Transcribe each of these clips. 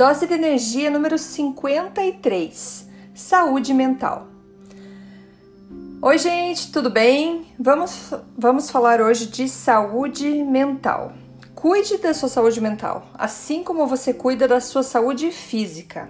Dose de energia número 53: Saúde mental. Oi, gente, tudo bem? Vamos, vamos falar hoje de saúde mental. Cuide da sua saúde mental, assim como você cuida da sua saúde física.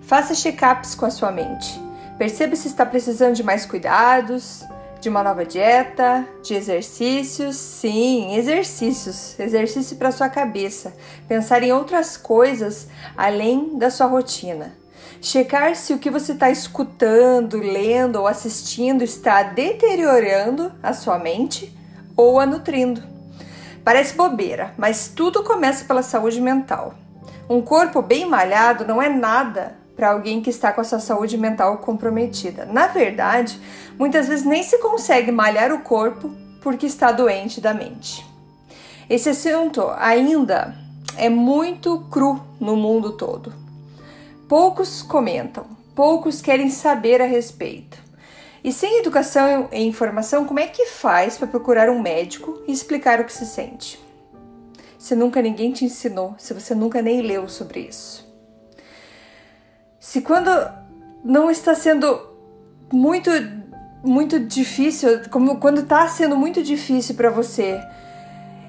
Faça check-ups com a sua mente. Perceba se está precisando de mais cuidados, de uma nova dieta, de exercícios. Sim, exercícios. Exercício para sua cabeça. Pensar em outras coisas além da sua rotina. Checar se o que você está escutando, lendo ou assistindo está deteriorando a sua mente ou a nutrindo. Parece bobeira, mas tudo começa pela saúde mental. Um corpo bem malhado não é nada para alguém que está com a sua saúde mental comprometida. Na verdade, muitas vezes nem se consegue malhar o corpo porque está doente da mente. Esse assunto ainda é muito cru no mundo todo. Poucos comentam, poucos querem saber a respeito. E sem educação e informação, como é que faz para procurar um médico e explicar o que se sente? Se nunca ninguém te ensinou, se você nunca nem leu sobre isso. Se quando não está sendo muito muito difícil, como quando está sendo muito difícil para você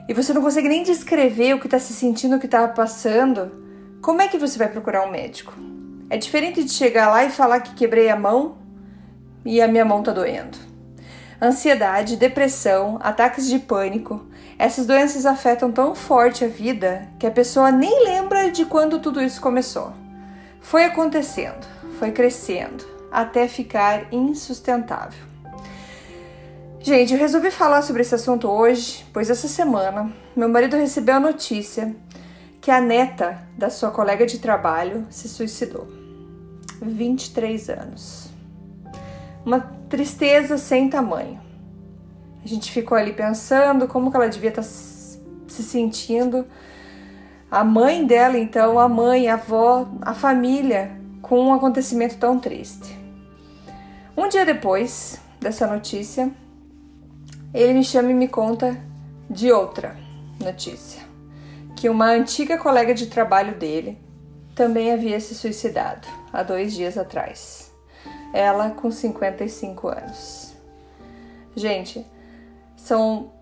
e você não consegue nem descrever o que está se sentindo, o que está passando, como é que você vai procurar um médico? É diferente de chegar lá e falar que quebrei a mão e a minha mão está doendo. Ansiedade, depressão, ataques de pânico, essas doenças afetam tão forte a vida que a pessoa nem lembra de quando tudo isso começou. Foi acontecendo, foi crescendo, até ficar insustentável. Gente, eu resolvi falar sobre esse assunto hoje, pois essa semana meu marido recebeu a notícia que a neta da sua colega de trabalho se suicidou. 23 anos. Uma tristeza sem tamanho. A gente ficou ali pensando como que ela devia estar tá se sentindo a mãe dela, então, a mãe, a avó, a família, com um acontecimento tão triste. Um dia depois dessa notícia, ele me chama e me conta de outra notícia: que uma antiga colega de trabalho dele também havia se suicidado há dois dias atrás. Ela com 55 anos. Gente, são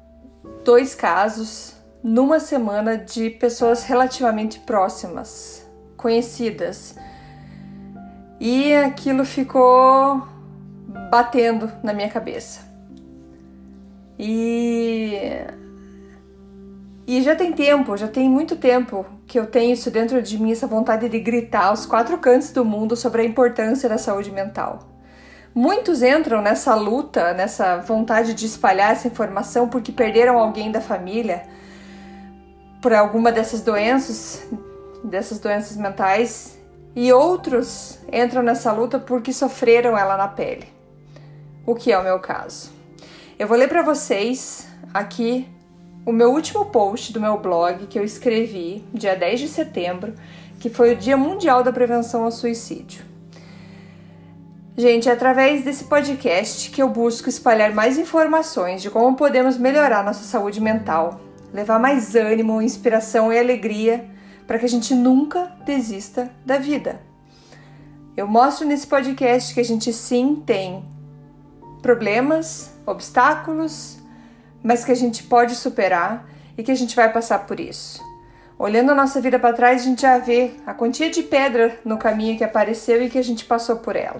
dois casos numa semana de pessoas relativamente próximas, conhecidas. E aquilo ficou batendo na minha cabeça. E e já tem tempo, já tem muito tempo que eu tenho isso dentro de mim, essa vontade de gritar aos quatro cantos do mundo sobre a importância da saúde mental. Muitos entram nessa luta, nessa vontade de espalhar essa informação porque perderam alguém da família, por alguma dessas doenças, dessas doenças mentais, e outros entram nessa luta porque sofreram ela na pele. O que é o meu caso? Eu vou ler para vocês aqui o meu último post do meu blog que eu escrevi dia 10 de setembro, que foi o Dia Mundial da Prevenção ao Suicídio. Gente, é através desse podcast que eu busco espalhar mais informações de como podemos melhorar nossa saúde mental levar mais ânimo, inspiração e alegria para que a gente nunca desista da vida. Eu mostro nesse podcast que a gente sim tem problemas, obstáculos, mas que a gente pode superar e que a gente vai passar por isso. Olhando a nossa vida para trás, a gente já vê a quantia de pedra no caminho que apareceu e que a gente passou por ela.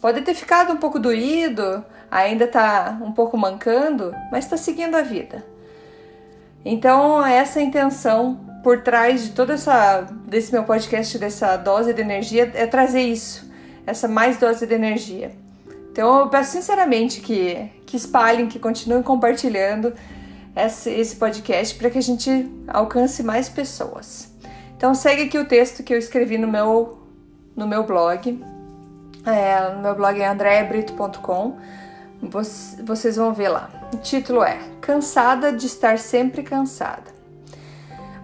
Pode ter ficado um pouco doído, ainda está um pouco mancando, mas está seguindo a vida. Então, essa intenção por trás de toda essa desse meu podcast, dessa dose de energia, é trazer isso, essa mais dose de energia. Então eu peço sinceramente que, que espalhem, que continuem compartilhando esse, esse podcast para que a gente alcance mais pessoas. Então segue aqui o texto que eu escrevi no meu, no meu blog. É, no meu blog é andreabrito.com. Vocês vão ver lá. O título é Cansada de estar sempre cansada.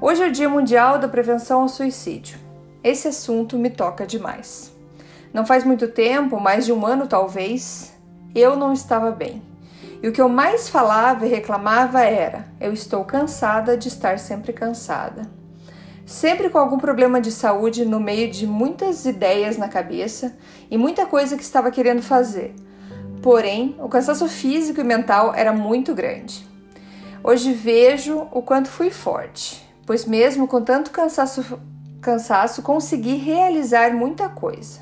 Hoje é o Dia Mundial da Prevenção ao Suicídio. Esse assunto me toca demais. Não faz muito tempo, mais de um ano talvez, eu não estava bem. E o que eu mais falava e reclamava era: eu estou cansada de estar sempre cansada. Sempre com algum problema de saúde no meio de muitas ideias na cabeça e muita coisa que estava querendo fazer. Porém, o cansaço físico e mental era muito grande. Hoje vejo o quanto fui forte, pois mesmo com tanto cansaço, cansaço consegui realizar muita coisa.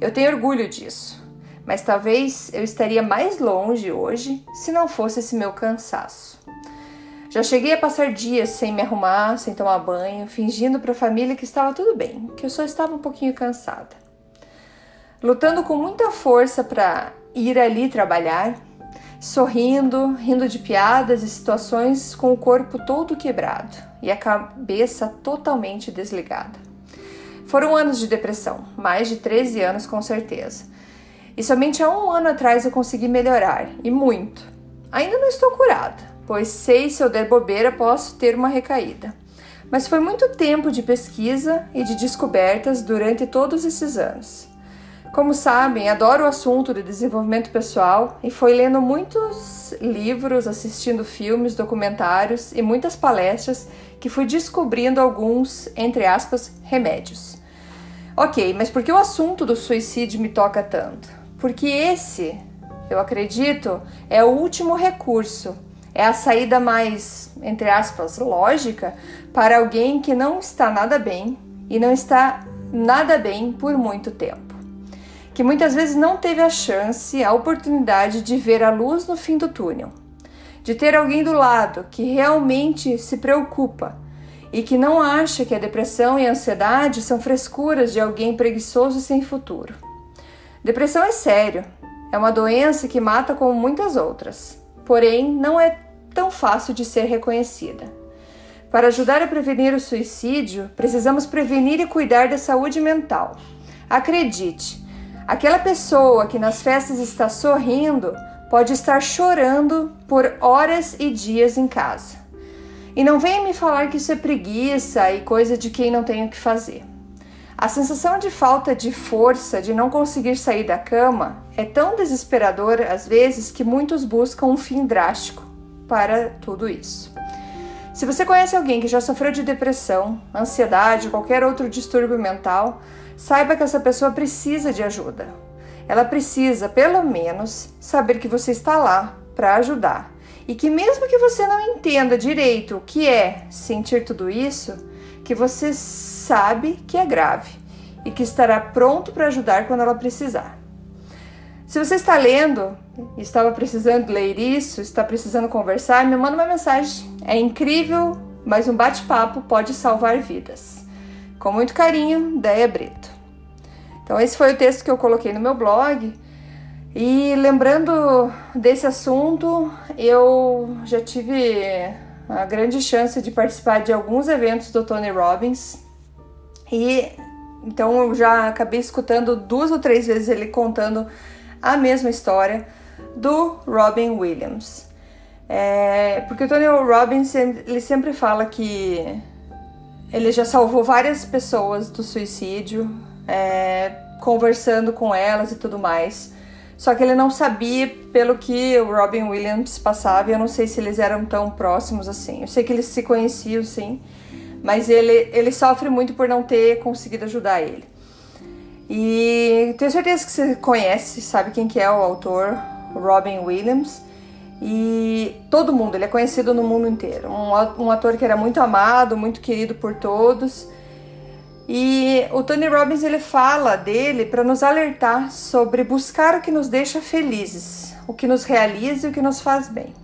Eu tenho orgulho disso, mas talvez eu estaria mais longe hoje se não fosse esse meu cansaço. Já cheguei a passar dias sem me arrumar, sem tomar banho, fingindo para a família que estava tudo bem, que eu só estava um pouquinho cansada. Lutando com muita força para ir ali trabalhar, sorrindo, rindo de piadas e situações com o corpo todo quebrado e a cabeça totalmente desligada. Foram anos de depressão, mais de 13 anos com certeza. E somente há um ano atrás eu consegui melhorar, e muito. Ainda não estou curada, pois sei se eu der bobeira posso ter uma recaída. Mas foi muito tempo de pesquisa e de descobertas durante todos esses anos. Como sabem, adoro o assunto de desenvolvimento pessoal e fui lendo muitos livros, assistindo filmes, documentários e muitas palestras que fui descobrindo alguns, entre aspas, remédios. Ok, mas por que o assunto do suicídio me toca tanto? Porque esse, eu acredito, é o último recurso, é a saída mais, entre aspas, lógica para alguém que não está nada bem e não está nada bem por muito tempo. Que muitas vezes não teve a chance, a oportunidade de ver a luz no fim do túnel, de ter alguém do lado que realmente se preocupa e que não acha que a depressão e a ansiedade são frescuras de alguém preguiçoso e sem futuro. Depressão é sério, é uma doença que mata como muitas outras, porém não é tão fácil de ser reconhecida. Para ajudar a prevenir o suicídio, precisamos prevenir e cuidar da saúde mental. Acredite, aquela pessoa que nas festas está sorrindo pode estar chorando por horas e dias em casa. E não venha me falar que isso é preguiça e coisa de quem não tem o que fazer. A sensação de falta de força, de não conseguir sair da cama, é tão desesperadora às vezes que muitos buscam um fim drástico para tudo isso. Se você conhece alguém que já sofreu de depressão, ansiedade qualquer outro distúrbio mental, saiba que essa pessoa precisa de ajuda. Ela precisa, pelo menos, saber que você está lá para ajudar e que mesmo que você não entenda direito o que é sentir tudo isso, que você sabe que é grave e que estará pronto para ajudar quando ela precisar. Se você está lendo estava precisando ler isso, está precisando conversar, me manda uma mensagem. É incrível, mas um bate-papo pode salvar vidas. Com muito carinho, Deia Brito. Então esse foi o texto que eu coloquei no meu blog. E lembrando desse assunto, eu já tive a grande chance de participar de alguns eventos do Tony Robbins e então eu já acabei escutando duas ou três vezes ele contando a mesma história do Robin Williams. É, porque o Tony Robbins ele sempre fala que ele já salvou várias pessoas do suicídio, é, conversando com elas e tudo mais. Só que ele não sabia pelo que o Robin Williams passava, e eu não sei se eles eram tão próximos assim. Eu sei que eles se conheciam, sim, mas ele, ele sofre muito por não ter conseguido ajudar ele. E tenho certeza que você conhece, sabe quem que é o autor, Robin Williams. E todo mundo, ele é conhecido no mundo inteiro. Um, um ator que era muito amado, muito querido por todos. E o Tony Robbins ele fala dele para nos alertar sobre buscar o que nos deixa felizes, o que nos realiza e o que nos faz bem.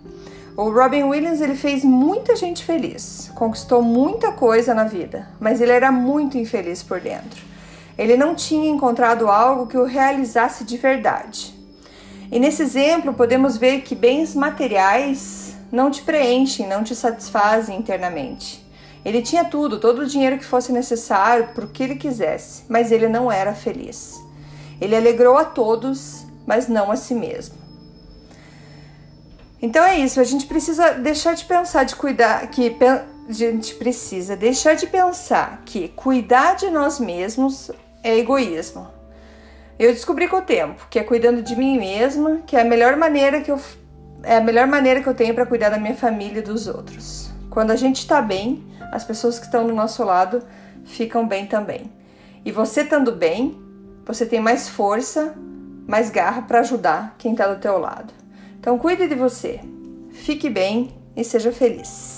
O Robin Williams ele fez muita gente feliz, conquistou muita coisa na vida, mas ele era muito infeliz por dentro. Ele não tinha encontrado algo que o realizasse de verdade. E nesse exemplo podemos ver que bens materiais não te preenchem, não te satisfazem internamente. Ele tinha tudo, todo o dinheiro que fosse necessário para o que ele quisesse, mas ele não era feliz. Ele alegrou a todos, mas não a si mesmo. Então é isso, a gente precisa deixar de pensar de cuidar que a gente precisa deixar de pensar que cuidar de nós mesmos é egoísmo. Eu descobri com o tempo que é cuidando de mim mesma, que é a melhor maneira que eu é a melhor maneira que eu tenho para cuidar da minha família e dos outros. Quando a gente está bem, as pessoas que estão do nosso lado ficam bem também. E você estando bem, você tem mais força, mais garra para ajudar quem está do teu lado. Então cuide de você. Fique bem e seja feliz.